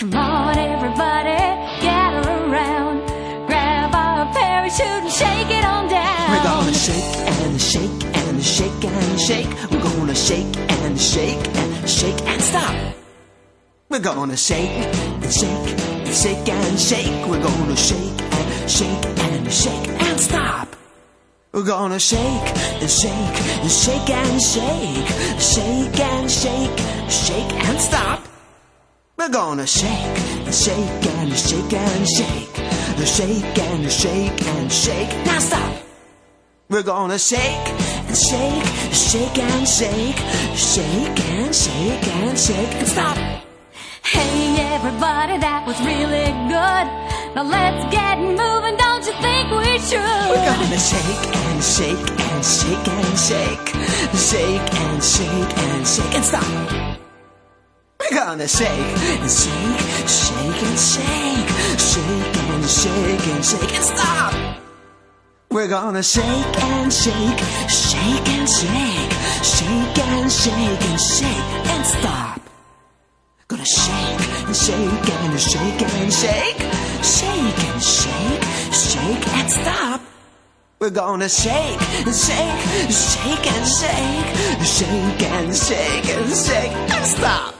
Come on, everybody, gather around. Grab our parachute and shake it on down. We're gonna shake and shake and shake and shake. We're gonna shake and shake and shake and stop. We're gonna shake and shake and shake and shake. We're gonna shake and shake and shake and stop. We're gonna shake and shake and shake and shake, shake and shake, shake and stop. We're gonna shake and shake and shake and shake, shake and shake and shake. Now stop. We're gonna shake and shake, shake and shake, shake and shake and shake and stop. Hey, everybody, that was really good. Now let's get moving, don't you think we should? We're gonna shake and shake and shake and shake, shake and shake and shake and stop. Gonna shake and shake, shake and shake, shake and shake and shake and stop. We're gonna shake and shake, shake and shake, shake and shake and shake and stop. Gonna shake and shake and shake and shake, shake and shake, shake and stop. We're gonna shake and shake, shake and shake, shake and shake and shake and stop.